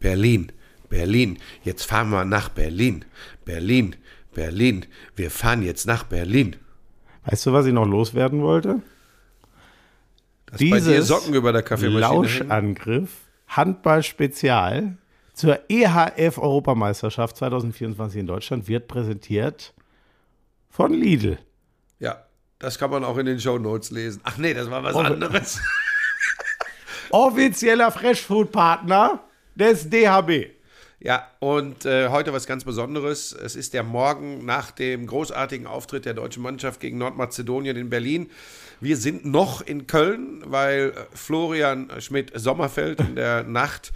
Berlin, Berlin, jetzt fahren wir nach Berlin, Berlin, Berlin, wir fahren jetzt nach Berlin. Weißt du, was ich noch loswerden wollte? Dass bei dir Socken über der Kaffeemaschine? Lauschangriff, Handball-Spezial zur EHF-Europameisterschaft 2024 in Deutschland wird präsentiert von Lidl. Ja, das kann man auch in den Show Notes lesen. Ach nee, das war was anderes. Offizieller Freshfood-Partner des DHB. Ja, und äh, heute was ganz Besonderes. Es ist der Morgen nach dem großartigen Auftritt der deutschen Mannschaft gegen Nordmazedonien in Berlin. Wir sind noch in Köln, weil Florian Schmidt-Sommerfeld in der Nacht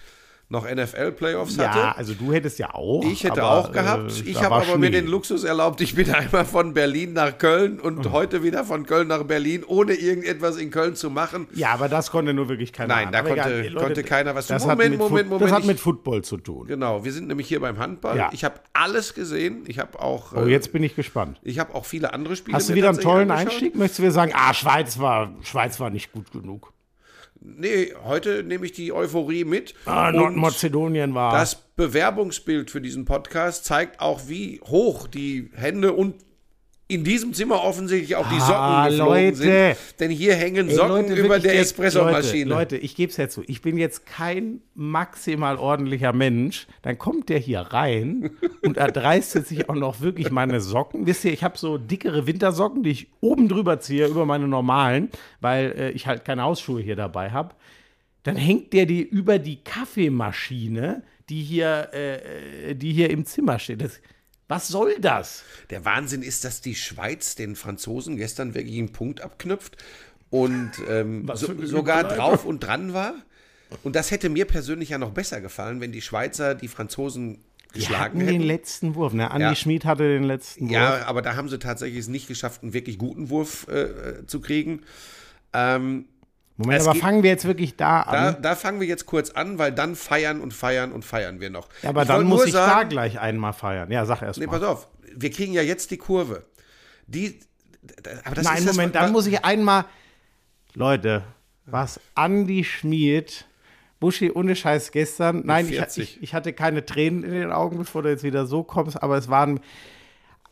noch NFL-Playoffs hatte. Ja, also du hättest ja auch. Ich hätte aber, auch gehabt. Äh, ich habe aber Schnee. mir den Luxus erlaubt, ich bin einmal von Berlin nach Köln und mhm. heute wieder von Köln nach Berlin, ohne irgendetwas in Köln zu machen. Ja, aber das konnte nur wirklich keiner. Nein, da konnte, egal, Leute, konnte, keiner was tun. Moment, Moment, Moment. Das hat mit Football zu tun. Genau, wir sind nämlich hier beim Handball. Ja. Ich habe alles gesehen. Ich habe auch. Oh, jetzt bin ich gespannt. Ich habe auch viele andere Spiele. Hast du wieder einen tollen angeschaut. Einstieg? Möchtest du wieder sagen, ah, Schweiz war, Schweiz war nicht gut genug? Nee, heute nehme ich die Euphorie mit. Ah, Nordmazedonien war. Das Bewerbungsbild für diesen Podcast zeigt auch, wie hoch die Hände und in diesem Zimmer offensichtlich auch die Socken ah, geflogen Leute. sind. Denn hier hängen Socken Ey, Leute, über der Espressomaschine. Leute, Leute, ich gebe es ja zu. Ich bin jetzt kein maximal ordentlicher Mensch. Dann kommt der hier rein und erdreistet sich auch noch wirklich meine Socken. Wisst ihr, ich habe so dickere Wintersocken, die ich oben drüber ziehe, über meine normalen, weil äh, ich halt keine Hausschuhe hier dabei habe. Dann hängt der die über die Kaffeemaschine, die hier, äh, äh die hier im Zimmer steht. Das, was soll das? Der Wahnsinn ist, dass die Schweiz den Franzosen gestern wirklich einen Punkt abknüpft und ähm, so, sogar drauf und dran war. Und das hätte mir persönlich ja noch besser gefallen, wenn die Schweizer die Franzosen geschlagen die hatten hätten. den letzten Wurf. Ne? Andi ja. Schmid hatte den letzten Wurf. Ja, aber da haben sie tatsächlich es nicht geschafft, einen wirklich guten Wurf äh, äh zu kriegen. Ähm, Moment, es aber fangen wir jetzt wirklich da an? Da, da, fangen wir jetzt kurz an, weil dann feiern und feiern und feiern wir noch. Ja, aber ich dann muss ich sagen, da gleich einmal feiern. Ja, sag erst nee, mal. Nee, pass auf. Wir kriegen ja jetzt die Kurve. Die, aber das Nein, ist Moment, das, dann muss ich einmal. Leute, was Andi Schmied, Buschi ohne Scheiß gestern. Nein, ich, ich, ich, hatte keine Tränen in den Augen, bevor du jetzt wieder so kommst, aber es waren.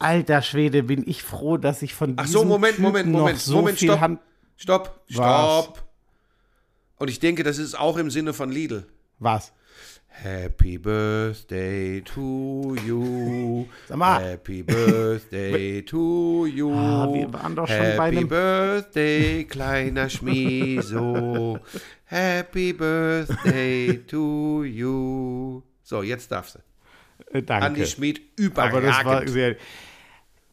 Alter Schwede, bin ich froh, dass ich von diesem Ach so, Moment, Typen Moment, Moment, so Moment, stopp. Hand Stopp, stopp. Und ich denke, das ist auch im Sinne von Lidl. Was? Happy Birthday to you. Sag mal. Happy Birthday to you. Ah, wir waren doch schon Happy bei einem Birthday, kleiner Schmieso. Happy Birthday to you. So, jetzt darfst du. Äh, danke. Andi Schmid, überragend. Aber das war sehr,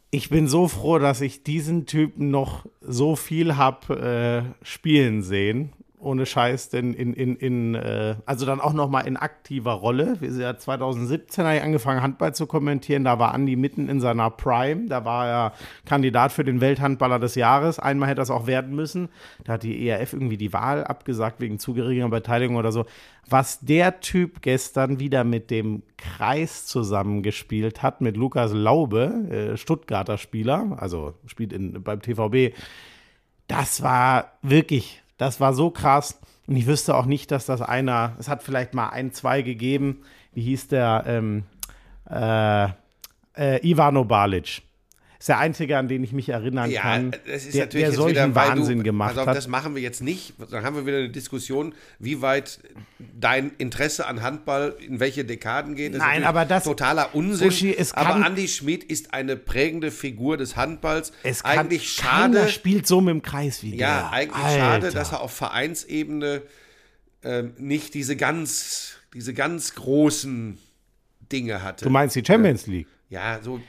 ich bin so froh, dass ich diesen Typen noch so viel habe äh, spielen sehen ohne Scheiß, denn in, in, in äh, also dann auch noch mal in aktiver Rolle. Wir sind ja 2017 habe ich angefangen, Handball zu kommentieren. Da war Andi mitten in seiner Prime. Da war er Kandidat für den Welthandballer des Jahres. Einmal hätte das auch werden müssen. Da hat die ERF irgendwie die Wahl abgesagt wegen zu geringer Beteiligung oder so. Was der Typ gestern wieder mit dem Kreis zusammengespielt hat, mit Lukas Laube, äh, Stuttgarter Spieler, also spielt in, beim TVB, das war wirklich das war so krass. Und ich wüsste auch nicht, dass das einer, es hat vielleicht mal ein, zwei gegeben. Wie hieß der? Ähm, äh, äh, Ivano Balic ist der einzige, an den ich mich erinnern ja, kann, das ist der, natürlich der solchen wieder, Wahnsinn du, gemacht also, hat. Das machen wir jetzt nicht. Dann haben wir wieder eine Diskussion, wie weit dein Interesse an Handball in welche Dekaden geht. Das Nein, aber das totaler Unsinn. Uschi, aber Andy Schmid ist eine prägende Figur des Handballs. Es kann, eigentlich schade. spielt so mit dem Kreis wie Ja, der. eigentlich Alter. schade, dass er auf Vereinsebene äh, nicht diese ganz, diese ganz großen Dinge hatte. Du meinst die Champions League? Ja, so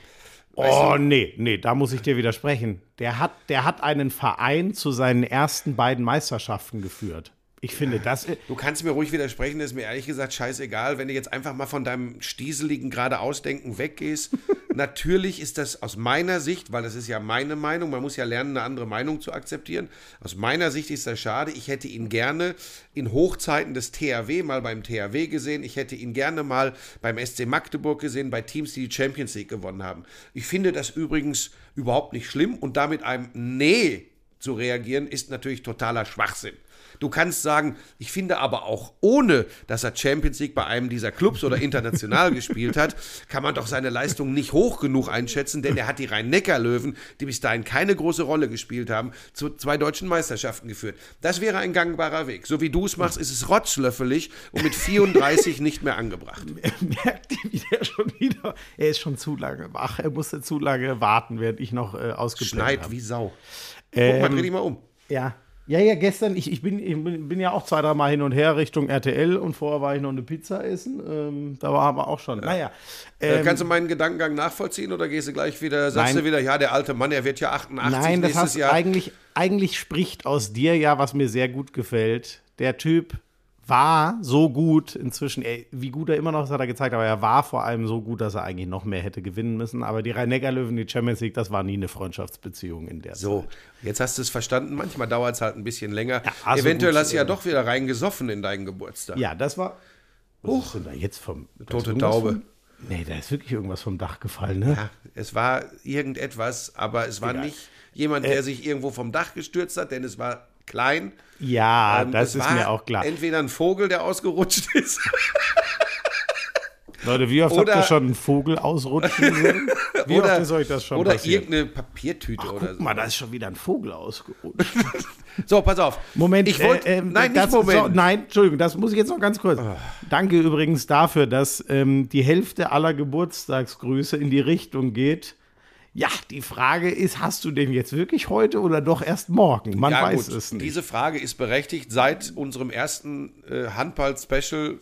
Oh, nee, nee, da muss ich dir widersprechen. Der hat, der hat einen Verein zu seinen ersten beiden Meisterschaften geführt. Ich finde das. Du kannst mir ruhig widersprechen, das ist mir ehrlich gesagt scheißegal, wenn du jetzt einfach mal von deinem stieseligen geradeausdenken weggehst. Natürlich ist das aus meiner Sicht, weil das ist ja meine Meinung, man muss ja lernen, eine andere Meinung zu akzeptieren. Aus meiner Sicht ist das schade. Ich hätte ihn gerne in Hochzeiten des THW mal beim THW gesehen. Ich hätte ihn gerne mal beim SC Magdeburg gesehen, bei Teams, die die Champions League gewonnen haben. Ich finde das übrigens überhaupt nicht schlimm und damit einem Nee zu reagieren, ist natürlich totaler Schwachsinn. Du kannst sagen, ich finde aber auch ohne, dass er Champions League bei einem dieser Clubs oder international gespielt hat, kann man doch seine Leistung nicht hoch genug einschätzen, denn er hat die Rhein-Neckar-Löwen, die bis dahin keine große Rolle gespielt haben, zu zwei deutschen Meisterschaften geführt. Das wäre ein gangbarer Weg. So wie du es machst, ist es rotzlöffelig und mit 34 nicht mehr angebracht. Merkt ihr, schon wieder. Er ist schon zu lange wach. Er musste zu lange warten, während ich noch äh, ausgeblendet Schneit habe. wie Sau. Guck mal, dreh dich mal um. Ja. Ja, ja, gestern, ich, ich, bin, ich bin bin ja auch zwei, drei Mal hin und her Richtung RTL und vorher war ich noch eine Pizza essen. Ähm, da war aber auch schon. Naja. Äh, Ähm, Kannst du meinen Gedankengang nachvollziehen oder gehst du gleich wieder, sagst Nein. du wieder, ja, der alte Mann, der wird ja 88 Nein, das hast Jahr. eigentlich, eigentlich spricht aus dir ja, was mir sehr gut gefällt. Der Typ war so gut inzwischen, ey, wie gut er immer noch ist, hat er gezeigt, aber er war vor allem so gut, dass er eigentlich noch mehr hätte gewinnen müssen. Aber die Rhein-Neckar-Löwen, die Champions League, das war nie eine Freundschaftsbeziehung in der So, Zeit. jetzt hast du es verstanden. Manchmal dauert es halt ein bisschen länger. Ja, also Eventuell gut, hast du ja äh, doch wieder reingesoffen in deinen Geburtstag. Ja, das war. Was denn da jetzt vom. Tote Taube. Vom, nee, da ist wirklich irgendwas vom Dach gefallen, ne? Ja, es war irgendetwas, aber es war Egal. nicht jemand, der sich irgendwo vom Dach gestürzt hat, denn es war klein. Ja, Ähm, das ist mir auch klar. Entweder ein Vogel, der ausgerutscht ist, Leute, wie oft oder- habt ihr schon einen Vogel ausrutschen sehen? Wie oder, oft ist euch das schon oder passiert? irgendeine Papiertüte oder Guck so. mal, da ist schon wieder ein Vogel ausgerutscht. So, pass auf. Moment, ich wollte. äh, ähm, nein, nicht das, Moment. So, nein, Entschuldigung, das muss ich jetzt noch ganz kurz. Danke übrigens dafür, dass ähm, die Hälfte aller Geburtstagsgrüße in die Richtung geht. Ja, die Frage ist, hast du den jetzt wirklich heute oder doch erst morgen? Man ja, weiß gut, es nicht. diese Frage ist berechtigt seit unserem ersten äh, Handball-Special,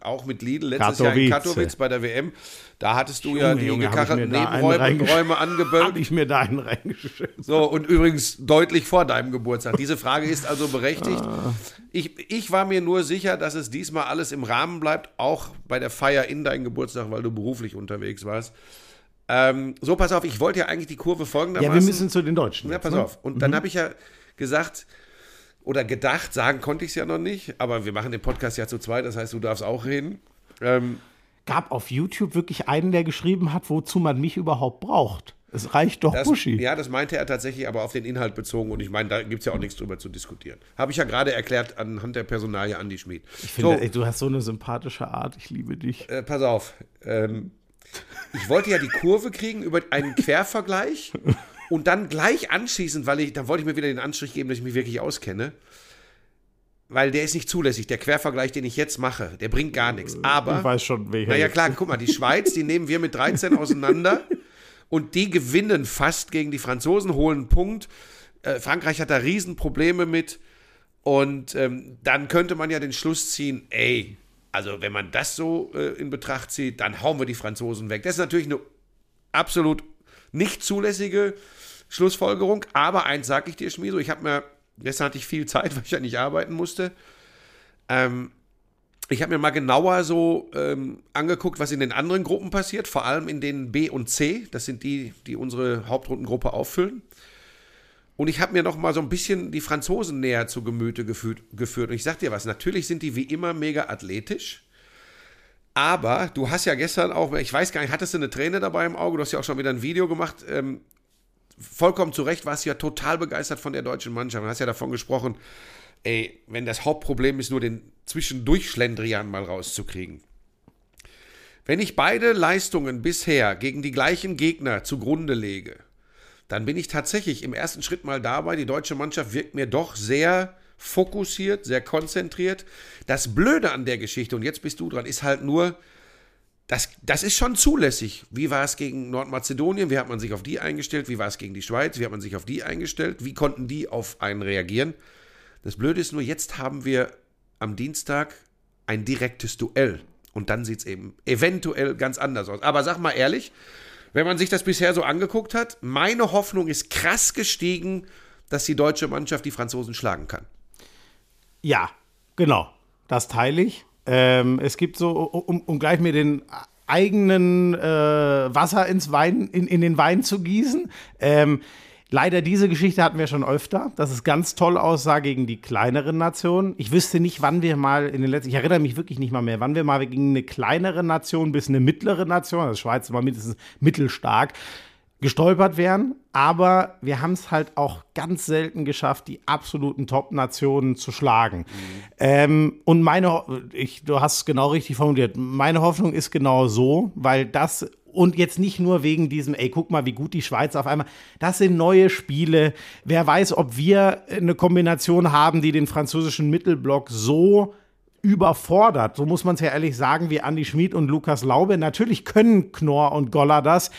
auch mit Lidl, letztes Jahr in Katowice. Katowice bei der WM. Da hattest du ja Junge, die Junge, gekachelten Nebenräume angeböllt. Habe ich mir da einen reingeschickt. So, und übrigens deutlich vor deinem Geburtstag. Diese Frage ist also berechtigt. Ah. Ich, ich war mir nur sicher, dass es diesmal alles im Rahmen bleibt, auch bei der Feier in deinem Geburtstag, weil du beruflich unterwegs warst. Ähm, so, pass auf, ich wollte ja eigentlich die Kurve folgendermaßen. Ja, wir müssen zu den Deutschen. Ja, pass ne? auf. Und dann habe ich ja gesagt oder gedacht, sagen konnte ich es ja noch nicht, aber wir machen den Podcast ja zu zweit, das heißt, du darfst auch reden. Ähm, Gab auf YouTube wirklich einen, der geschrieben hat, wozu man mich überhaupt braucht. Es reicht doch das, Buschi. ja, das meinte er tatsächlich, aber auf den Inhalt bezogen und ich meine, da gibt es ja auch nichts drüber zu diskutieren. Habe ich ja gerade erklärt anhand der Personalie Andi Schmid. Ich finde, so, ey, du hast so eine sympathische Art. Ich liebe dich. äh, pass auf. Ähm, ich wollte ja die Kurve kriegen über einen Quervergleich und dann gleich anschließend, weil ich, dann wollte ich mir wieder den Anstrich geben, dass ich mich wirklich auskenne. Weil der ist nicht zulässig. Der Quervergleich, den ich jetzt mache, der bringt gar nichts. Aber Ich weiß schon, welcher. Naja, klar, guck mal, die Schweiz, die nehmen wir mit 13 auseinander und die gewinnen fast gegen die Franzosen, holen einen Punkt. Äh, Frankreich hat da Riesenprobleme mit. Und ähm, dann könnte man ja den Schluss ziehen, ey, also wenn man das so äh, in Betracht zieht, dann hauen wir die Franzosen weg. Das ist natürlich eine absolut nicht zulässige Schlussfolgerung. Aber eins sage ich dir, Schmieso, ich habe mir, gestern hatte ich viel Zeit, weil ich ja nicht arbeiten musste. Ähm, ich habe mir mal genauer so ähm, angeguckt, was in den anderen Gruppen passiert, vor allem in den B und C. Das sind die, die unsere Hauptrundengruppe auffüllen. Und ich habe mir noch mal so ein bisschen die Franzosen näher zu Gemüte geführt. geführt. Und ich sag dir was, natürlich sind die wie immer mega athletisch. Aber du hast ja gestern auch, ich weiß gar nicht, hattest du eine Träne dabei im Auge? Du hast ja auch schon wieder ein Video gemacht. Ähm, vollkommen zu Recht warst du ja total begeistert von der deutschen Mannschaft. Du hast ja davon gesprochen, ey, wenn das Hauptproblem ist, nur den Zwischendurchschlendrian mal rauszukriegen. Wenn ich beide Leistungen bisher gegen die gleichen Gegner zugrunde lege, dann bin ich tatsächlich im ersten Schritt mal dabei. Die deutsche Mannschaft wirkt mir doch sehr fokussiert, sehr konzentriert. Das Blöde an der Geschichte, und jetzt bist du dran, ist halt nur, das, das ist schon zulässig. Wie war es gegen Nordmazedonien? Wie hat man sich auf die eingestellt? Wie war es gegen die Schweiz? Wie hat man sich auf die eingestellt? Wie konnten die auf einen reagieren? Das Blöde ist nur, jetzt haben wir am Dienstag ein direktes Duell. Und dann sieht es eben eventuell ganz anders aus. Aber sag mal ehrlich, wenn man sich das bisher so angeguckt hat, meine Hoffnung ist krass gestiegen, dass die deutsche Mannschaft die Franzosen schlagen kann. Ja, genau. Das teile ich. Ähm, es gibt so, um, um gleich mir den eigenen äh, Wasser ins Wein, in, in den Wein zu gießen. Ähm, leider diese Geschichte hatten wir schon öfter, dass es ganz toll aussah gegen die kleineren Nationen. Ich wüsste nicht, wann wir mal in den letzten, ich erinnere mich wirklich nicht mal mehr, wann wir mal gegen eine kleinere Nation bis eine mittlere Nation, also Schweiz war mindestens mittelstark, gestolpert wären, aber wir haben es halt auch ganz selten geschafft, die absoluten Top-Nationen zu schlagen. Mhm. Ähm, und meine, ich, du hast es genau richtig formuliert, meine Hoffnung ist genau so, weil das und jetzt nicht nur wegen diesem, ey, guck mal, wie gut die Schweiz auf einmal. Das sind neue Spiele. Wer weiß, ob wir eine Kombination haben, die den französischen Mittelblock so überfordert, so muss man es ja ehrlich sagen, wie Andy Schmid und Lukas Laube. Natürlich können Knorr und Goller das.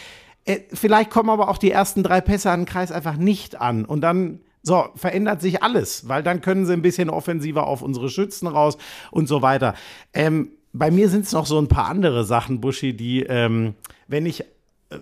Äh, vielleicht kommen aber auch die ersten drei Pässe an den Kreis einfach nicht an. Und dann so, verändert sich alles, weil dann können sie ein bisschen offensiver auf unsere Schützen raus und so weiter. Ähm, bei mir sind es noch so ein paar andere Sachen, Buschi, die, ähm, wenn ich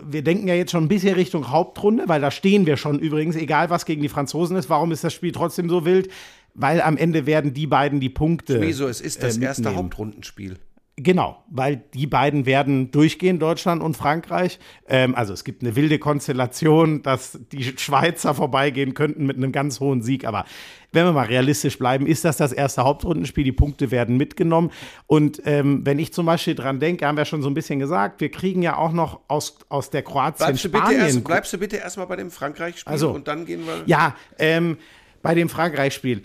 wir denken ja jetzt schon ein bisschen Richtung Hauptrunde, weil da stehen wir schon übrigens, egal was gegen die Franzosen ist. Warum ist das Spiel trotzdem so wild? Weil am Ende werden die beiden die Punkte. Wieso? Es ist das äh, erste Hauptrundenspiel. Genau, weil die beiden werden durchgehen, Deutschland und Frankreich. Ähm, also es gibt eine wilde Konstellation, dass die Schweizer vorbeigehen könnten mit einem ganz hohen Sieg. Aber wenn wir mal realistisch bleiben, ist das das erste Hauptrundenspiel. Die Punkte werden mitgenommen. Und ähm, wenn ich zum Beispiel dran denke, haben wir schon so ein bisschen gesagt, wir kriegen ja auch noch aus, aus der Kroatien bleibst du Spanien. Erst, bleibst du bitte erstmal bei dem Frankreich-Spiel also, und dann gehen wir. Ja, ähm, bei dem Frankreich-Spiel.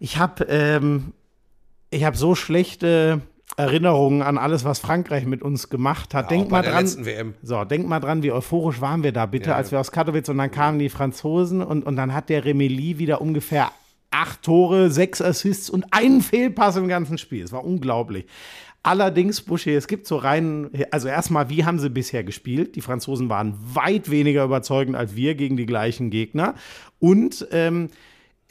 Ich habe ähm, ich hab so schlechte Erinnerungen an alles, was Frankreich mit uns gemacht hat. Ja, denk mal dran. So, denk mal dran, wie euphorisch waren wir da bitte, ja, als wir aus Katowice und dann kamen die Franzosen und, und dann hat der Remeli wieder ungefähr acht Tore, sechs Assists und einen Fehlpass im ganzen Spiel. Es war unglaublich. Allerdings, Buschi, es gibt so rein, also erstmal, wie haben sie bisher gespielt? Die Franzosen waren weit weniger überzeugend als wir gegen die gleichen Gegner. Und ähm,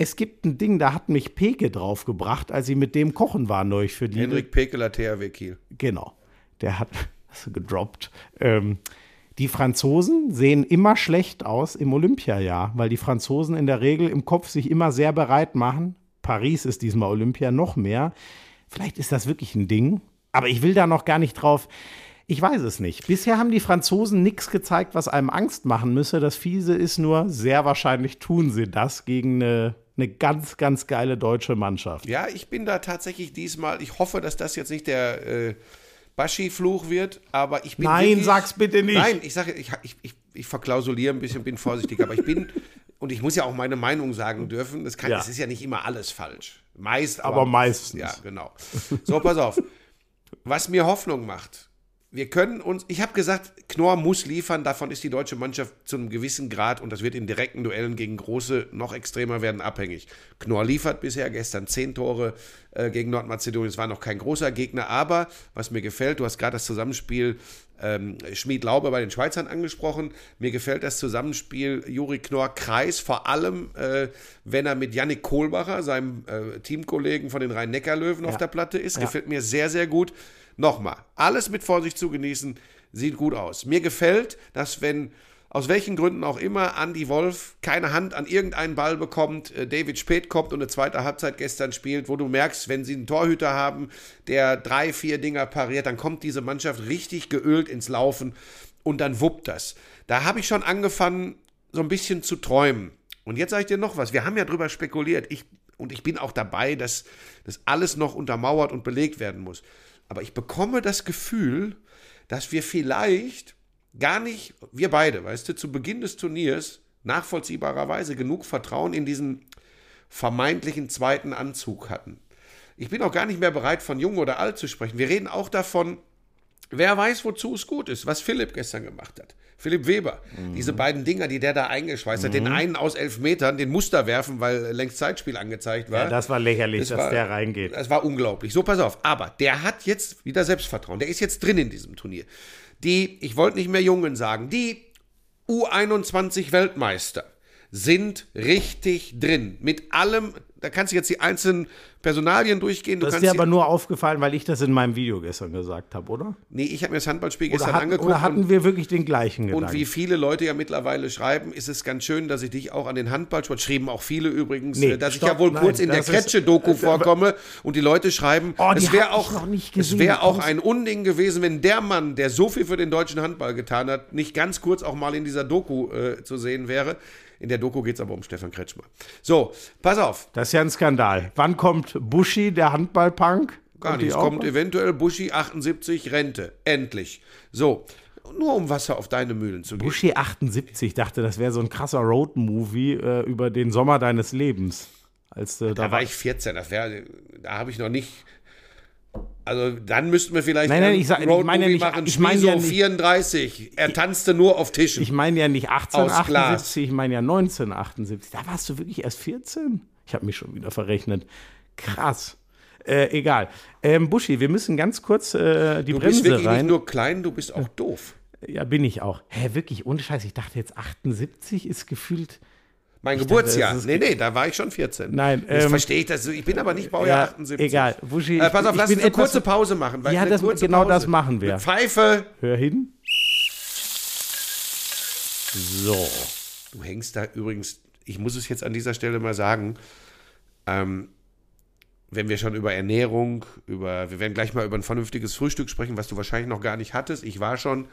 es gibt ein Ding, da hat mich Peke draufgebracht, als sie mit dem kochen war neulich für die. Henrik Pekeler, THW Kiel. Genau. Der hat das gedroppt. Ähm, die Franzosen sehen immer schlecht aus im Olympiajahr, weil die Franzosen in der Regel im Kopf sich immer sehr bereit machen. Paris ist diesmal Olympia noch mehr. Vielleicht ist das wirklich ein Ding, aber ich will da noch gar nicht drauf. Ich weiß es nicht. Bisher haben die Franzosen nichts gezeigt, was einem Angst machen müsse. Das Fiese ist nur, sehr wahrscheinlich tun sie das gegen eine eine ganz, ganz geile deutsche Mannschaft. Ja, ich bin da tatsächlich diesmal, ich hoffe, dass das jetzt nicht der äh, Baschi-Fluch wird, aber ich bin. Nein, wirklich, sag's bitte nicht. Nein, ich sage, ich, ich, ich, ich verklausuliere ein bisschen, bin vorsichtig, aber ich bin, und ich muss ja auch meine Meinung sagen dürfen, das, kann, ja. das ist ja nicht immer alles falsch. Meist, aber, aber meistens. Ja, genau. So, pass auf. Was mir Hoffnung macht, wir können uns, ich habe gesagt, Knorr muss liefern, davon ist die deutsche Mannschaft zu einem gewissen Grad und das wird in direkten Duellen gegen große noch extremer werden abhängig. Knorr liefert bisher gestern zehn Tore äh, gegen Nordmazedonien, es war noch kein großer Gegner, aber was mir gefällt, du hast gerade das Zusammenspiel ähm, Schmied-Laube bei den Schweizern angesprochen, mir gefällt das Zusammenspiel Juri Knorr-Kreis, vor allem äh, wenn er mit Yannick Kohlbacher, seinem äh, Teamkollegen von den Rhein-Neckar-Löwen ja. auf der Platte ist, ja. gefällt mir sehr, sehr gut. Nochmal, alles mit Vorsicht zu genießen, sieht gut aus. Mir gefällt, dass wenn aus welchen Gründen auch immer Andy Wolf keine Hand an irgendeinen Ball bekommt, äh, David Spät kommt und eine zweite Halbzeit gestern spielt, wo du merkst, wenn sie einen Torhüter haben, der drei, vier Dinger pariert, dann kommt diese Mannschaft richtig geölt ins Laufen und dann wuppt das. Da habe ich schon angefangen, so ein bisschen zu träumen. Und jetzt sage ich dir noch was. Wir haben ja drüber spekuliert. Ich, und ich bin auch dabei, dass das alles noch untermauert und belegt werden muss. Aber ich bekomme das Gefühl, dass wir vielleicht gar nicht, wir beide, weißt du, zu Beginn des Turniers nachvollziehbarerweise genug Vertrauen in diesen vermeintlichen zweiten Anzug hatten. Ich bin auch gar nicht mehr bereit, von jung oder alt zu sprechen. Wir reden auch davon, wer weiß, wozu es gut ist, was Philipp gestern gemacht hat. Philipp Weber. Mhm. Diese beiden Dinger, die der da eingeschweißt mhm. hat, den mhm. einen aus elf Metern, den Muster werfen, weil längst Zeitspiel angezeigt war. Ja, das war lächerlich, das dass war, der reingeht. Das war unglaublich. So, pass auf. Aber der hat jetzt wieder Selbstvertrauen. Der ist jetzt drin in diesem Turnier. Die, ich wollte nicht mehr Jungen sagen, die U21 Weltmeister sind richtig drin. Mit allem, da kannst du jetzt die einzelnen Personalien durchgehen. Du das ist dir aber nur aufgefallen, weil ich das in meinem Video gestern gesagt habe, oder? Nee, ich habe mir das Handballspiel oder gestern hat, angeguckt. Oder hatten wir wirklich den gleichen Gedanken? Und wie viele Leute ja mittlerweile schreiben, ist es ganz schön, dass ich dich auch an den Handballsport, schrieben auch viele übrigens, nee, dass stopp, ich ja wohl nein, kurz in der Kretsche-Doku äh, vorkomme und die Leute schreiben, oh, es wäre auch, wär auch ein Unding gewesen, wenn der Mann, der so viel für den deutschen Handball getan hat, nicht ganz kurz auch mal in dieser Doku äh, zu sehen wäre. In der Doku geht es aber um Stefan Kretschmer. So, pass auf. Das ist ja ein Skandal. Wann kommt Buschi, der Handballpunk? Gar nicht. Es kommt eventuell Buschi 78 Rente. Endlich. So. Nur um Wasser auf deine Mühlen zu geben. Buschi 78 dachte, das wäre so ein krasser Road-Movie äh, über den Sommer deines Lebens. Als, äh, Da war ich 14, das wär, da habe ich noch nicht. Also dann müssten wir vielleicht Nein, nein, ich sag- ich Roadmovie meine ja nicht- machen. ich meine ja Schmieso nicht- 34. Er tanzte nur auf Tischen. Ich meine ja nicht Aus 1878, ich meine ja 1978. Da warst du wirklich erst 14? Ich habe mich schon wieder verrechnet. Krass. Äh, egal. Ähm, Buschi, wir müssen ganz kurz äh, die du bist Bremse wirklich rein. nicht nur klein, du bist auch doof. ja, bin ich auch. Hä, wirklich, ohne Scheiß. Ich dachte jetzt 78 ist gefühlt. Mein dachte, Geburtsjahr. ist- nee, nee, da war ich schon 14. Nein, ähm, verstehe ich. Das, ich bin aber nicht Baujahr Ja, 78. egal. Buschi, Äh, pass ich- auf, ich lass uns eine kurze Pause machen. weil Ja, das- genau Pause. das machen wir. Mit Pfeife. Hör hin. So. Du hängst da übrigens, ich muss es jetzt an dieser Stelle mal sagen, ähm, wenn wir schon über Ernährung, über, wir werden gleich mal über ein vernünftiges Frühstück sprechen, was du wahrscheinlich noch gar nicht hattest. Ich war schon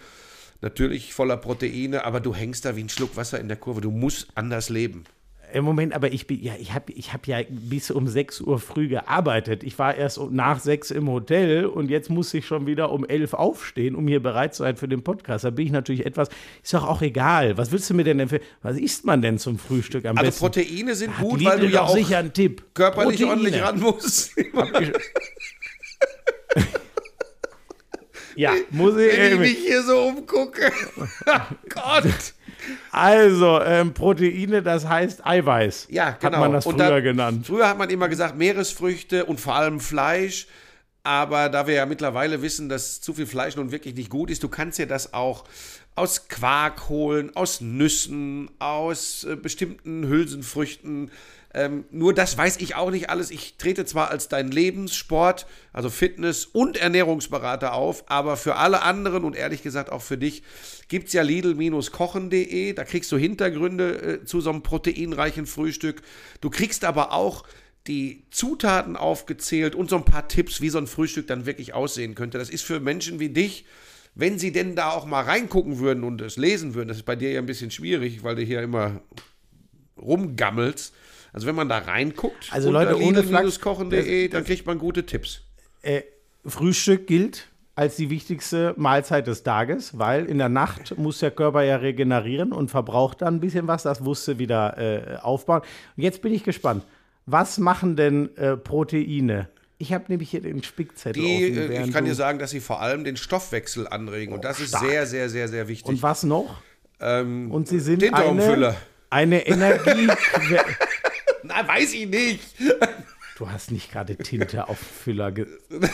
natürlich voller Proteine, aber du hängst da wie ein Schluck Wasser in der Kurve. Du musst anders leben. Im Moment, aber ich bin, ja, ich habe ich hab ja bis um 6 Uhr früh gearbeitet. Ich war erst nach 6 im Hotel und jetzt muss ich schon wieder um 11 aufstehen, um hier bereit zu sein für den Podcast. Da bin ich natürlich etwas, ist doch auch egal. Was willst du mir denn empfehlen? Was isst man denn zum Frühstück am Also besten? Proteine sind Hat gut, weil du ja auch sicher einen Tipp. körperlich Proteine. ordentlich ran musst. Ja, muss ich. Wenn ich mich hier so umgucke. Gott. Also, ähm, Proteine, das heißt Eiweiß. Ja, genau. Hat man das früher da- genannt. Früher hat man immer gesagt Meeresfrüchte und vor allem Fleisch. Aber da wir ja mittlerweile wissen, dass zu viel Fleisch nun wirklich nicht gut ist, du kannst ja das auch aus Quark holen, aus Nüssen, aus äh, bestimmten Hülsenfrüchten. Ähm, nur das weiß ich auch nicht alles. Ich trete zwar als dein Lebenssport, also Fitness- und Ernährungsberater auf, aber für alle anderen und ehrlich gesagt auch für dich gibt es ja Lidl-kochen.de. Da kriegst du Hintergründe äh, zu so einem proteinreichen Frühstück. Du kriegst aber auch die Zutaten aufgezählt und so ein paar Tipps, wie so ein Frühstück dann wirklich aussehen könnte. Das ist für Menschen wie dich, wenn sie denn da auch mal reingucken würden und es lesen würden, das ist bei dir ja ein bisschen schwierig, weil du hier immer rumgammelst. Also wenn man da reinguckt, Also Leute, ohne Flachs, kochen.de, dann kriegt man gute Tipps. Äh, Frühstück gilt als die wichtigste Mahlzeit des Tages, weil in der Nacht muss der Körper ja regenerieren und verbraucht dann ein bisschen was. Das musste wieder äh, aufbauen. Und jetzt bin ich gespannt. Was machen denn äh, Proteine? Ich habe nämlich hier den Spickzettel Die, offen. äh, ich kann dir sagen, dass sie vor allem den Stoffwechsel anregen und das ist stark. sehr, sehr, sehr, sehr wichtig. Und was noch? ähm, Und sie sind eine, eine Energie. Na, weiß ich nicht. du hast nicht gerade Tinte auf Füller. Ge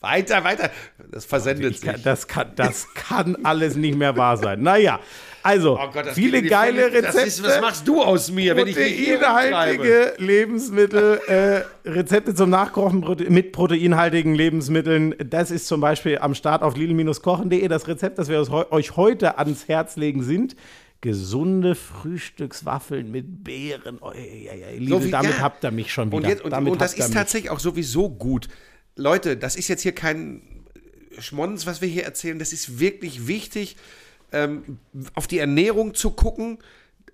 Weiter, weiter. Das versendet Ich kann, sich. das, kann, das kann alles nicht mehr wahr sein. Naja, also Oh Gott, viele geile Völlig- Rezepte. Ist, was machst du aus mir, wenn ich? Proteinhaltige Lebensmittel, äh, Rezepte zum Nachkochen mit proteinhaltigen Lebensmitteln. Das ist zum Beispiel am Start auf lidl-kochen.de. Das Rezept, das wir euch heute ans Herz legen, sind gesunde Frühstückswaffeln mit Beeren. Oh, ja, ja, Lidl, So damit ja. habt ihr mich schon wieder. Und, jetzt, und, damit und das ist tatsächlich auch sowieso gut. Leute, das ist jetzt hier kein Schmons, was wir hier erzählen. Das ist wirklich wichtig, ähm, auf die Ernährung zu gucken.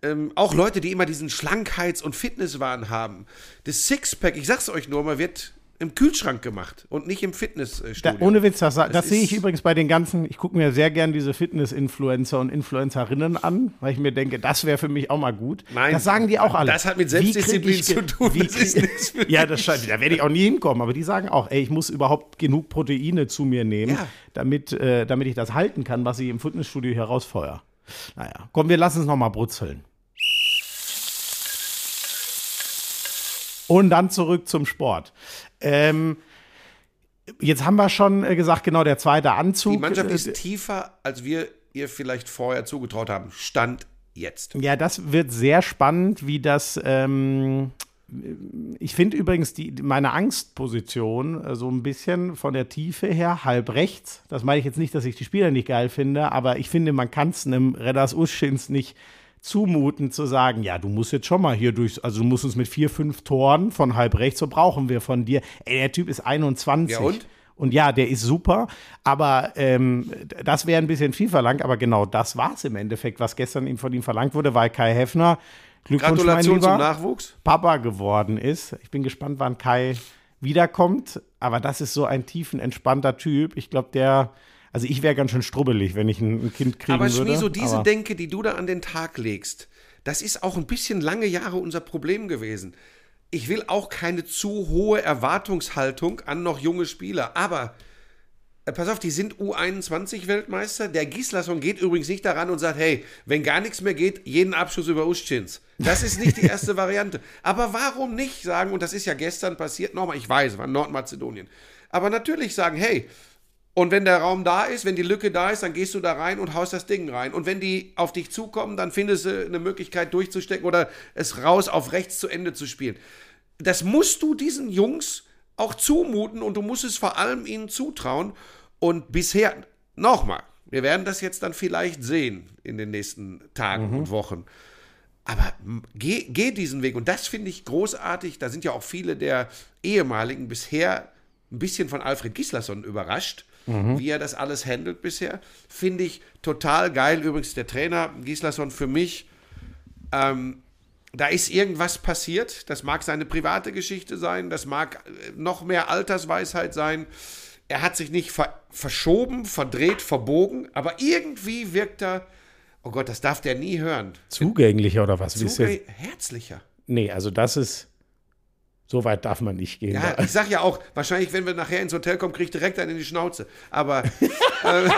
Ähm, auch Leute, die immer diesen Schlankheits- und Fitnesswahn haben. Das Sixpack, ich sag's euch nur mal, wird im Kühlschrank gemacht und nicht im Da, Fitnessstudio. ohne Witz, das, das, Das sehe ich übrigens bei den ganzen, ich gucke mir sehr gern diese Fitness-Influencer und Influencerinnen an, weil ich mir denke, das wäre für mich auch mal gut. Nein, das sagen die auch alle. das hat mit Selbstdisziplin zu tun, Wie das ist nichts für ja, das scheint, da werde ich auch nie hinkommen, aber die sagen auch, ey, ich muss überhaupt genug Proteine zu mir nehmen, Ja. damit, äh, damit ich das halten kann, was ich im Fitnessstudio hier rausfeuer. Naja, komm, wir lassen es nochmal brutzeln. Und dann zurück zum Sport. Ähm, jetzt haben wir schon äh, gesagt, genau, der zweite Anzug. Die Mannschaft äh, ist tiefer, als wir ihr vielleicht vorher zugetraut haben. Stand jetzt. Ja, das wird sehr spannend, wie das. Ähm, ich finde übrigens die, meine Angstposition äh, so ein bisschen von der Tiefe her halb rechts. Das meine ich jetzt nicht, dass ich die Spieler nicht geil finde, aber ich finde, man kann es einem Redas Uschins nicht zumuten zu sagen, ja, du musst jetzt schon mal hier durch, also du musst uns mit vier, fünf Toren von halb rechts, so brauchen wir von dir. Ey, der Typ ist 21. Ja, und? Und ja, der ist super, aber ähm, das wäre ein bisschen viel verlangt. Aber genau das war es im Endeffekt, was gestern ihm von ihm verlangt wurde, weil Kai Heffner, Glückwunsch, Gratulation mein zum Lieber, Nachwuchs. Papa geworden ist. Ich bin gespannt, wann Kai wiederkommt. Aber das ist so ein tiefenentspannter Typ. Ich glaube, der, Also ich wäre ganz schön strubbelig, wenn ich ein, ein Kind kriegen aber würde. Aber so diese aber Denke, die du da an den Tag legst, das ist auch ein bisschen lange Jahre unser Problem gewesen. Ich will auch keine zu hohe Erwartungshaltung an noch junge Spieler, aber äh, pass auf, die sind U21-Weltmeister. Der Gislason geht übrigens nicht daran und sagt, hey, wenn gar nichts mehr geht, jeden Abschuss über Uschins. Das ist nicht die erste Variante. Aber warum nicht sagen, und das ist ja gestern passiert, nochmal, ich weiß, war Nordmazedonien. Aber natürlich sagen, hey, und wenn der Raum da ist, wenn die Lücke da ist, dann gehst du da rein und haust das Ding rein. Und wenn die auf dich zukommen, dann findest du eine Möglichkeit durchzustecken oder es raus auf rechts zu Ende zu spielen. Das musst du diesen Jungs auch zumuten und du musst es vor allem ihnen zutrauen. Und bisher, nochmal, wir werden das jetzt dann vielleicht sehen in den nächsten Tagen mhm. und Wochen. Aber geh, geh diesen Weg. Und das finde ich großartig. Da sind ja auch viele der ehemaligen bisher ein bisschen von Alfred Gislason überrascht, mhm. wie er das alles handelt bisher. Finde ich total geil. Übrigens, der Trainer Gislason für mich ähm, da ist irgendwas passiert. Das mag seine private Geschichte sein, das mag äh, noch mehr Altersweisheit sein. Er hat sich nicht ver verschoben, verdreht, verbogen, aber irgendwie wirkt er, oh Gott, das darf der nie hören. Zugänglicher oder was? Zugäng herzlicher. Nee, also das ist, so weit darf man nicht gehen. Ja, ich sag ja auch, wahrscheinlich, wenn wir nachher ins Hotel kommen, kriege ich direkt einen in die Schnauze. Aber. äh,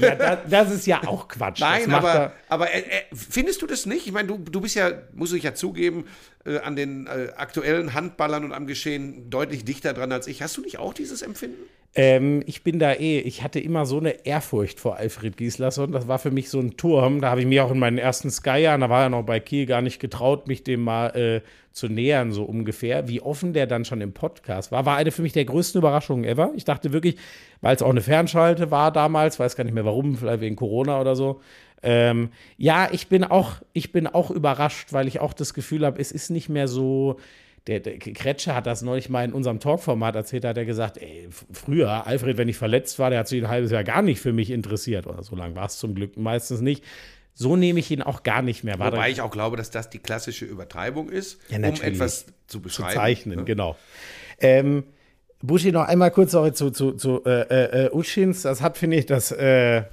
ja, das, das, ist ja auch Quatsch. Nein, aber, aber äh, äh, findest du das nicht? Ich meine, du, du bist ja, muss ich ja zugeben, äh, an den äh, aktuellen Handballern und am Geschehen deutlich dichter dran als ich. Hast du nicht auch dieses Empfinden? Ähm, ich bin da eh, ich hatte immer so eine Ehrfurcht vor Alfred Gislason. Das war für mich so ein Turm. Da habe ich mich auch in meinen ersten Sky-Jahren, da war er noch bei Kiel, gar nicht getraut, mich dem mal äh, zu nähern, so ungefähr. Wie offen der dann schon im Podcast war, war eine für mich der größten Überraschungen ever. Ich dachte wirklich, weil es auch eine Fernschalte war damals, weiß gar nicht mehr warum, vielleicht wegen Corona oder so. Ähm, ja, ich bin auch, ich bin auch überrascht, weil ich auch das Gefühl habe, es ist nicht mehr so der, der Kretscher hat das neulich mal in unserem Talkformat erzählt, hat er gesagt, ey, früher, Alfred, wenn ich verletzt war, der hat sich ein halbes Jahr gar nicht für mich interessiert. Oder so lange war es zum Glück meistens nicht. So nehme ich ihn auch gar nicht mehr wahr. Wobei ich auch glaube, dass das die klassische Übertreibung ist, ja, um etwas zu beschreiben. Zu zeichnen, ja. genau. Ähm, Buschi, noch einmal kurz sorry, zu, zu, zu äh, äh, Uschins. Das hat, finde ich, das äh,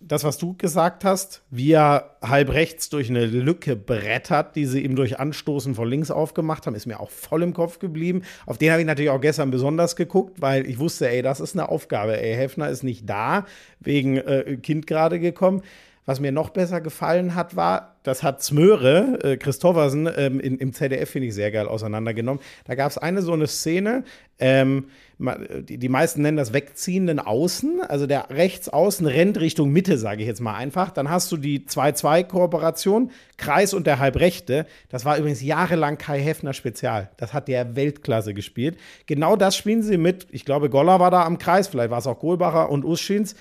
das, was du gesagt hast, wie er halb rechts durch eine Lücke brettert, die sie ihm durch Anstoßen von links aufgemacht haben, ist mir auch voll im Kopf geblieben. Auf den habe ich natürlich auch gestern besonders geguckt, weil ich wusste, ey, das ist eine Aufgabe. Ey, Hefner ist nicht da, wegen äh, Kind gerade gekommen. Was mir noch besser gefallen hat, war, das hat Smöre, äh, Christoffersen, ähm, in, im ZDF, finde ich, sehr geil auseinandergenommen. Da gab es eine so eine Szene, ähm, die, die meisten nennen das wegziehenden Außen, also der rechts außen rennt Richtung Mitte, sage ich jetzt mal einfach. Dann hast du die 2-2-Kooperation, Kreis und der Halbrechte. Das war übrigens jahrelang Kai Heffner Spezial. Das hat der Weltklasse gespielt. Genau das spielen sie mit, ich glaube, Goller war da am Kreis, vielleicht war es auch Kohlbacher und Uschins.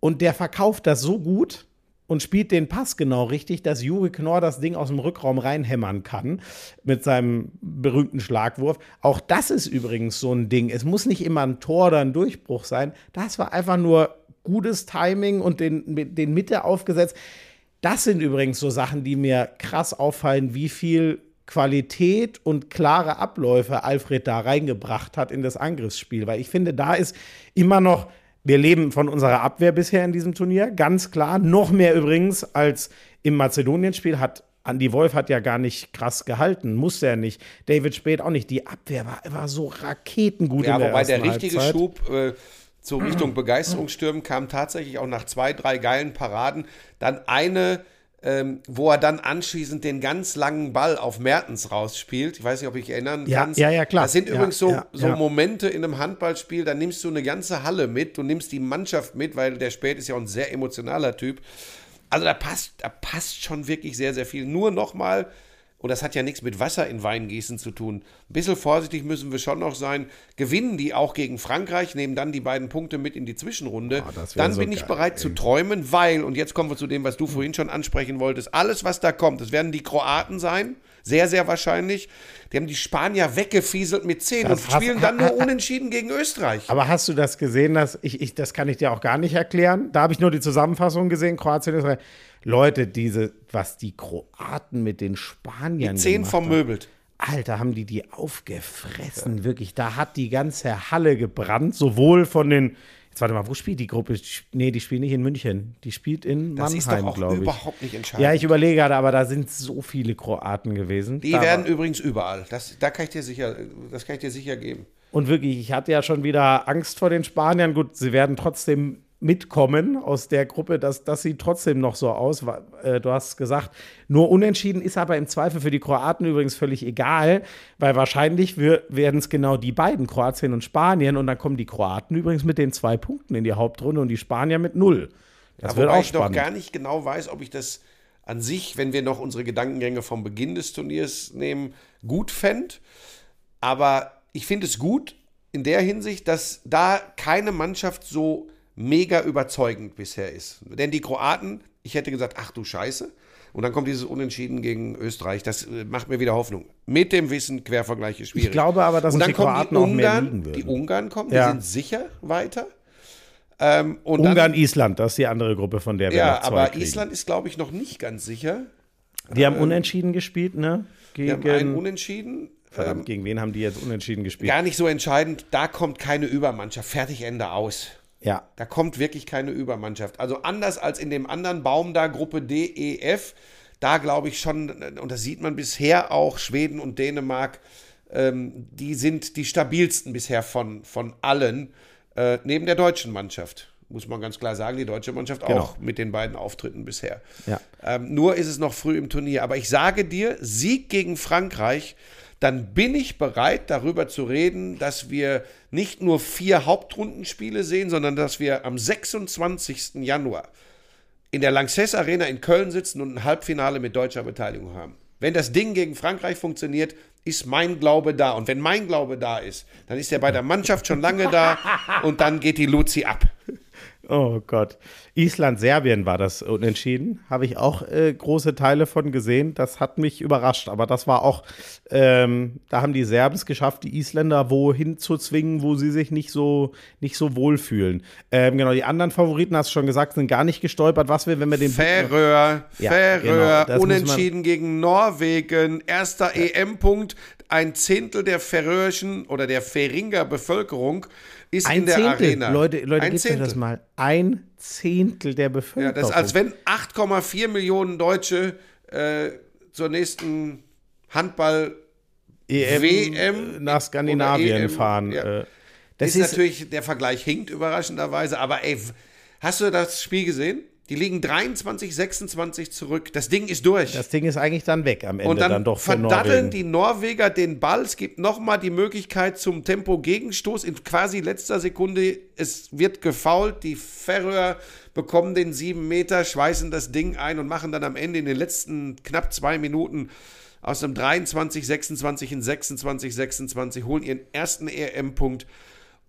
Und der verkauft das so gut, und spielt den Pass genau richtig, dass Juri Knorr das Ding aus dem Rückraum reinhämmern kann mit seinem berühmten Schlagwurf. Auch das ist übrigens so ein Ding. Es muss nicht immer ein Tor oder ein Durchbruch sein. Das war einfach nur gutes Timing und den, den Mitte aufgesetzt. Das sind übrigens so Sachen, die mir krass auffallen, wie viel Qualität und klare Abläufe Alfred da reingebracht hat in das Angriffsspiel. Weil ich finde, da ist immer noch wir leben von unserer Abwehr bisher in diesem Turnier, ganz klar. Noch mehr übrigens als im Mazedonien-Spiel hat Andy Wolf hat ja gar nicht krass gehalten, musste er nicht. David Spät auch nicht. Die Abwehr war, war so raketengut. Ja, der wobei der richtige Halbzeit. Schub äh, zur Richtung Begeisterungsstürmen kam tatsächlich auch nach zwei, drei geilen Paraden. Dann eine ähm, wo er dann anschließend den ganz langen Ball auf Mertens rausspielt. Ich weiß nicht, ob ich erinnern ja, kannst. Ja, ja, klar. Das sind ja, übrigens so, ja, so Momente in einem Handballspiel, da nimmst du eine ganze Halle mit, du nimmst die Mannschaft mit, weil der Spät ist ja auch ein sehr emotionaler Typ. Also da passt, da passt schon wirklich sehr, sehr viel. Nur nochmal, und das hat ja nichts mit Wasser in Wein gießen zu tun. Ein bisschen vorsichtig müssen wir schon noch sein. Gewinnen die auch gegen Frankreich, nehmen dann die beiden Punkte mit in die Zwischenrunde. Oh, dann so bin ich bereit ey. zu träumen, weil, und jetzt kommen wir zu dem, was du vorhin schon ansprechen wolltest, alles, was da kommt, das werden die Kroaten sein. Sehr, sehr wahrscheinlich. Die haben die Spanier weggefieselt mit 10 das und spielen dann nur unentschieden gegen Österreich. Aber hast du das gesehen? Dass ich, ich, das kann ich dir auch gar nicht erklären. Da habe ich nur die Zusammenfassung gesehen, Kroatien, Österreich. Leute, diese, was die Kroaten mit den Spaniern die zehn vermöbelt. Alter, haben die die aufgefressen, ja. wirklich. Da hat die ganze Halle gebrannt, sowohl von den, Jetzt warte mal, wo spielt die Gruppe? Nee, die spielt nicht in München. Die spielt in Das ist Mannheim, doch auch glaube ich. überhaupt nicht entscheidend. Ja, ich überlege gerade, aber da sind so viele Kroaten gewesen. die da werden war- übrigens überall. Das, da kann ich dir sicher, das kann ich dir sicher geben. Und wirklich, ich hatte ja schon wieder Angst vor den Spaniern. Gut, sie werden trotzdem mitkommen aus der Gruppe. Das, das sieht trotzdem noch so aus. Äh, Du hast gesagt, nur unentschieden ist aber im Zweifel für die Kroaten übrigens völlig egal, weil wahrscheinlich werden es genau die beiden, Kroatien und Spanien. Und dann kommen die Kroaten übrigens mit den zwei Punkten in die Hauptrunde und die Spanier mit null. Das Aber wird wobei auch ich noch spannend. gar nicht genau weiß, ob ich das an sich, wenn wir noch unsere Gedankengänge vom Beginn des Turniers nehmen, gut fände. Aber ich finde es gut in der Hinsicht, dass da keine Mannschaft so mega überzeugend bisher ist. Denn die Kroaten, ich hätte gesagt, ach du Scheiße. Und dann kommt dieses Unentschieden gegen Österreich. Das äh, macht mir wieder Hoffnung. Mit dem Wissen, Quervergleich ist schwierig. Ich glaube aber, dass Und dann die Kroaten die auch mehr Ungarn, liegen würden. die Ungarn kommen, Ja. die sind sicher weiter. Ähm, und dann- Ungarn, Island, das ist die andere Gruppe, von der wir ja, noch zwei aber kriegen. Island ist, glaube ich, noch nicht ganz sicher. Die haben unentschieden gespielt, ne? Wir haben Gegen, einen Unentschieden. verdammt, gegen wen haben die jetzt unentschieden gespielt? Gar nicht so entscheidend. Da kommt keine Übermannschaft. Fertig, Ende aus. Ja. Da kommt wirklich keine Übermannschaft. Also anders als in dem anderen Baum da, Gruppe D, E, F, da glaube ich schon, und das sieht man bisher auch, Schweden und Dänemark, ähm, die sind die stabilsten bisher von, von allen, äh, neben der deutschen Mannschaft. Muss man ganz klar sagen, die deutsche Mannschaft Genau. auch mit den beiden Auftritten bisher. Ja. Ähm, nur ist es noch früh im Turnier. Aber ich sage dir, Sieg gegen Frankreich, dann bin ich bereit, darüber zu reden, dass wir nicht nur vier Hauptrundenspiele sehen, sondern dass wir am 26. Januar in der Lanxess Arena in Köln sitzen und ein Halbfinale mit deutscher Beteiligung haben. Wenn das Ding gegen Frankreich funktioniert, ist mein Glaube da. Und wenn mein Glaube da ist, dann ist er bei der Mannschaft schon lange da und dann geht die Luzi ab. Oh Gott. Island, Serbien war das unentschieden. Habe ich auch äh, große Teile von gesehen. Das hat mich überrascht. Aber das war auch, ähm, da haben die Serben es geschafft, die Isländer wohin zu zwingen, wo sie sich nicht so, nicht so wohlfühlen. Ähm, genau, die anderen Favoriten, hast du schon gesagt, sind gar nicht gestolpert. Was wir, wenn wir den. Färöer, Ja, Färöer, genau, muss man- unentschieden gegen Norwegen, erster EM-Punkt, ein Zehntel der färöischen oder der Färinger Bevölkerung ist Ein in der Zehntel, Arena. Leute, Leute, ein Zehntel. das mal. Ein Zehntel der Ja, Bevölkerung. das ist, als wenn 8,4 Millionen Deutsche äh, zur nächsten Handball EM WM nach Skandinavien EM, fahren. ja. Äh, das ist, ist, natürlich, der Vergleich hinkt überraschenderweise, aber ey, hast du das Spiel gesehen? Die liegen 23, 26 zurück. Das Ding ist durch. das Ding ist eigentlich dann weg am Ende Und dann, dann, doch für verdaddeln Norwegen. die Norweger den Ball. Es gibt nochmal die Möglichkeit zum Tempo-Gegenstoß in quasi letzter Sekunde. Es wird gefault. Die Färöer bekommen den sieben Meter, schweißen das Ding ein und machen dann am Ende in den letzten knapp zwei Minuten aus einem 23, 26 in 26, 26, holen ihren ersten EM-Punkt.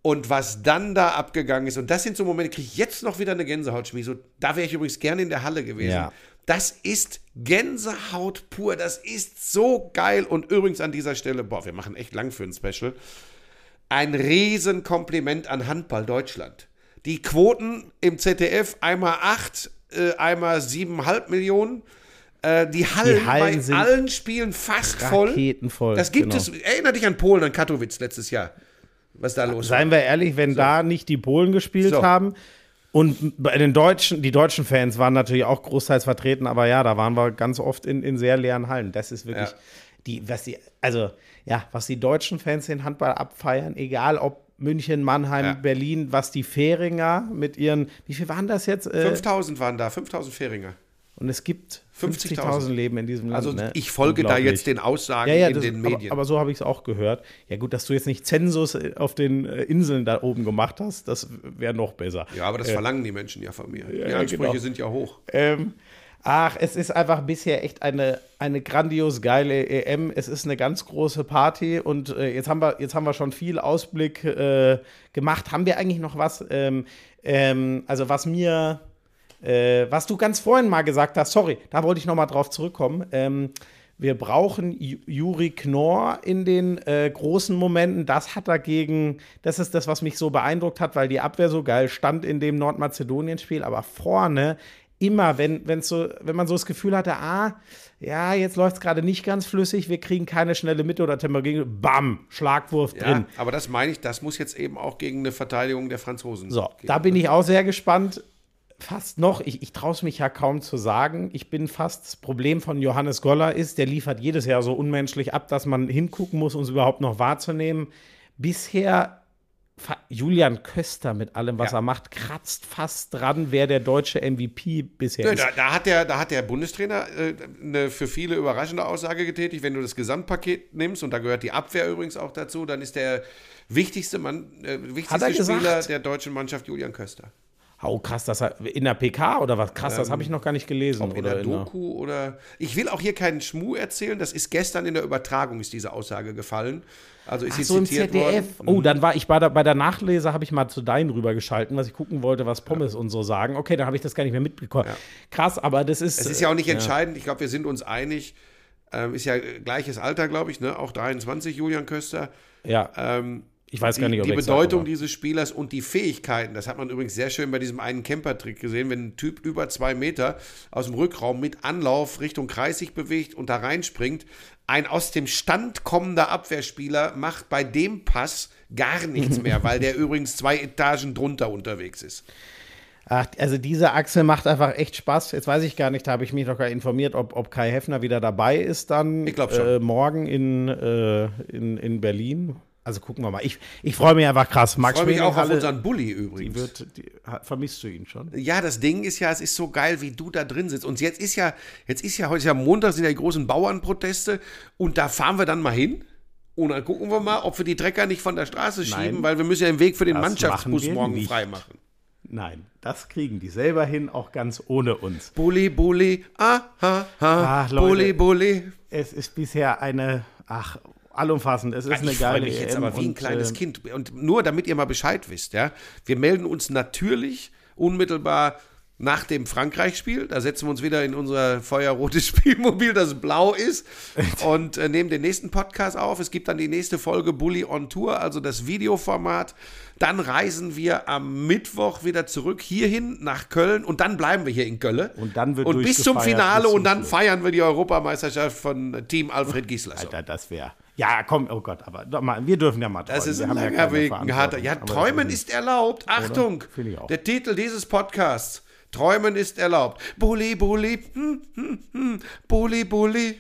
Und was dann da abgegangen ist, und das sind so Momente, kriege ich jetzt noch wieder eine Gänsehaut, Schmi. So, da wäre ich übrigens gerne in der Halle gewesen. Ja. Das ist Gänsehaut pur. Das ist so geil. Und übrigens an dieser Stelle, boah, wir machen echt lang für ein Special. Ein Riesenkompliment an Handball Deutschland. Die Quoten im ZDF einmal acht, äh, einmal siebeneinhalb Millionen. Äh, die Hallen, Hallen bei allen Spielen fast voll. Raketenvoll, Das gibt genau. es. Erinner dich an Polen, an Katowice letztes Jahr. Was da los war. Seien wir ehrlich, wenn da nicht die Polen gespielt So. haben und bei den Deutschen, die deutschen Fans waren natürlich auch großteils vertreten, aber ja, da waren wir ganz oft in, in sehr leeren Hallen. Das ist wirklich Ja. die, was die, also ja, was die deutschen Fans den Handball abfeiern, egal ob München, Mannheim, Ja. Berlin, was die Färinger mit ihren, wie viel waren das jetzt? Äh, 5000 waren da, 5000 Färinger. und es gibt 50.000 50.000 Leben in diesem Land. Also ne? ich folge da jetzt den Aussagen ja, ja, in das, den aber, Medien. aber so habe ich es auch gehört. Ja, gut, dass du jetzt nicht Zensus äh, auf den äh, Inseln da oben gemacht hast, das wäre noch besser. ja, aber das verlangen die Menschen ja von mir. die ja, Ansprüche genau. sind ja hoch. Ähm, ach, es ist einfach bisher echt eine, eine grandios geile EM. Es ist eine ganz große Party und äh, jetzt, haben wir, jetzt haben wir schon viel Ausblick äh, gemacht. Haben wir eigentlich noch was? Ähm, ähm, also, was mir, äh, was du ganz vorhin mal gesagt hast, sorry, da wollte ich noch mal drauf zurückkommen. Ähm, wir brauchen Ju- Juri Knorr in den äh, großen Momenten. Das hat dagegen, das ist das, was mich so beeindruckt hat, weil die Abwehr so geil stand in dem Nordmazedonien-Spiel. Aber vorne, immer, wenn, wenn's so, wenn man so das Gefühl hatte, ah, ja, jetzt läuft es gerade nicht ganz flüssig, wir kriegen keine schnelle Mitte oder Tempo bam, Schlagwurf Ja, drin. aber das meine ich, das muss jetzt eben auch gegen eine Verteidigung der Franzosen. So, gehen. da bin ich auch sehr gespannt. Fast noch, ich, ich traue es mich ja kaum zu sagen. Ich bin fast, das Problem von Johannes Goller ist, der liefert jedes Jahr so unmenschlich ab, dass man hingucken muss, um es überhaupt noch wahrzunehmen. Bisher, Julian Köster mit allem, was Ja. er macht, kratzt fast dran, wer der deutsche MVP bisher Nö, ist. da, da, hat der, da hat der Bundestrainer äh, eine für viele überraschende Aussage getätigt. Wenn du das Gesamtpaket nimmst, und da gehört die Abwehr übrigens auch dazu, dann ist der wichtigste, Mann, äh, wichtigste er gesagt? Spieler der deutschen Mannschaft Julian Köster. Oh, krass, das in der PK oder was? Krass, das habe ich noch gar nicht gelesen. Ob in oder der Doku oder. Ich will auch hier keinen Schmuh erzählen. Das ist gestern in der Übertragung ist diese Aussage gefallen. Also ist Ach so im zitiert ZDF. worden. Oh, dann war ich bei der, bei der Nachlese, habe ich mal zu deinen rübergeschalten, was ich gucken wollte, was Pommes und so sagen. Okay, dann habe ich das gar nicht mehr mitbekommen. Krass, aber das ist. Es ist ja auch nicht entscheidend. Ich glaube, wir sind uns einig. Ähm, ist ja äh, gleiches Alter, glaube ich, ne? Auch 23, Julian Köster. Ja, Ähm, ich weiß die, gar nicht, ob die Bedeutung dieses Spielers und die Fähigkeiten, das hat man übrigens sehr schön bei diesem einen Camper-Trick gesehen, wenn ein Typ über zwei Meter aus dem Rückraum mit Anlauf Richtung Kreis sich bewegt und da reinspringt. Ein aus dem Stand kommender Abwehrspieler macht bei dem Pass gar nichts mehr, weil der übrigens zwei Etagen drunter unterwegs ist. Ach, also diese Achse macht einfach echt Spaß. Jetzt weiß ich gar nicht, da habe ich mich noch gar informiert, ob, ob Kai Heffner wieder dabei ist dann Ich schon. Äh, morgen in, äh, in, in Berlin. Also gucken wir mal. Ich, ich freue mich einfach krass. Max Ich freue mich auch auf unseren Bulli die übrigens. wird, die, vermisst du ihn schon? Ja, das Ding ist ja, es ist so geil, wie du da drin sitzt. Und jetzt ist ja, jetzt ist ja, heute ist ja Montag, sind ja die großen Bauernproteste und da fahren wir dann mal hin. Und dann gucken wir mal, ob wir die Trecker nicht von der Straße schieben, Nein. weil wir müssen ja den Weg für den Mannschaftsbus morgen nicht. frei machen. Nein, das kriegen die selber hin, auch ganz ohne uns. Bulli, Bulli, ah, ha, ha, Ah, Leute. Bulli, Bulli. Es ist bisher eine, ach, allumfassend. Es ist eine Ich freue geile mich jetzt EM aber wie ein kleines äh, Kind. Und nur damit ihr mal Bescheid wisst, ja, wir melden uns natürlich unmittelbar nach dem Frankreich-Spiel. Da setzen wir uns wieder in unser feuerrotes Spielmobil, das blau ist, und äh, nehmen den nächsten Podcast auf. Es gibt dann die nächste Folge Bully on Tour, also das Videoformat. Dann reisen wir am Mittwoch wieder zurück hierhin nach Köln und dann bleiben wir hier in Köln. Und dann wird Und bis zum Finale bis zum und dann feiern wir die Europameisterschaft von Team Alfred Giesler. Alter, das wäre. Ja, komm, oh Gott, aber mal, wir dürfen ja mal träumen. Das ist ein ja langer keine Weg, ein harter. Ja, träumen ist erlaubt. Achtung, ich auch. der Titel dieses Podcasts. Träumen ist erlaubt. Bulli, Bulli, hm, hm, hm, Bulli, Bulli.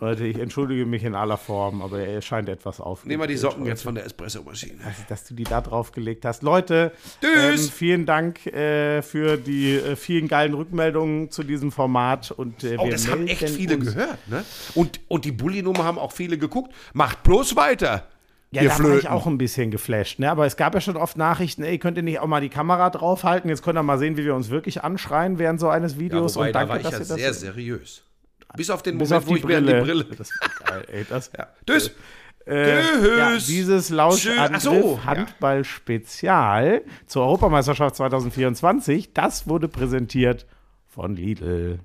Leute, ich entschuldige mich in aller Form, aber er scheint etwas auf. Nehmen wir die Socken jetzt von der Espressomaschine. dass du die da drauf gelegt hast. Leute, Tschüss. ähm, vielen Dank äh, für die äh, vielen geilen Rückmeldungen zu diesem Format. Und, äh, Oh, wir das haben echt viele uns- gehört, ne? Und, und die Bulli-Nummer haben auch viele geguckt. Macht bloß weiter. Ja, ihr da war ich Flöten. auch ein bisschen geflasht. Ne? Aber es gab ja schon oft Nachrichten, ey, könnt ihr nicht auch mal die Kamera draufhalten? Jetzt könnt ihr mal sehen, wie wir uns wirklich anschreien während so eines Ja, Videos. wobei, und da danke, war ich dass ja sehr seriös. Bis auf den bis Moment, auf wo die ich mir an Brille. die Brille. Das war geil, ey. Das, Ja. Tschüss. Äh, Tschüss. ja, dieses. Lauschangriff so, ja. Handball-Spezial zur Europameisterschaft 2024, das wurde präsentiert von Lidl.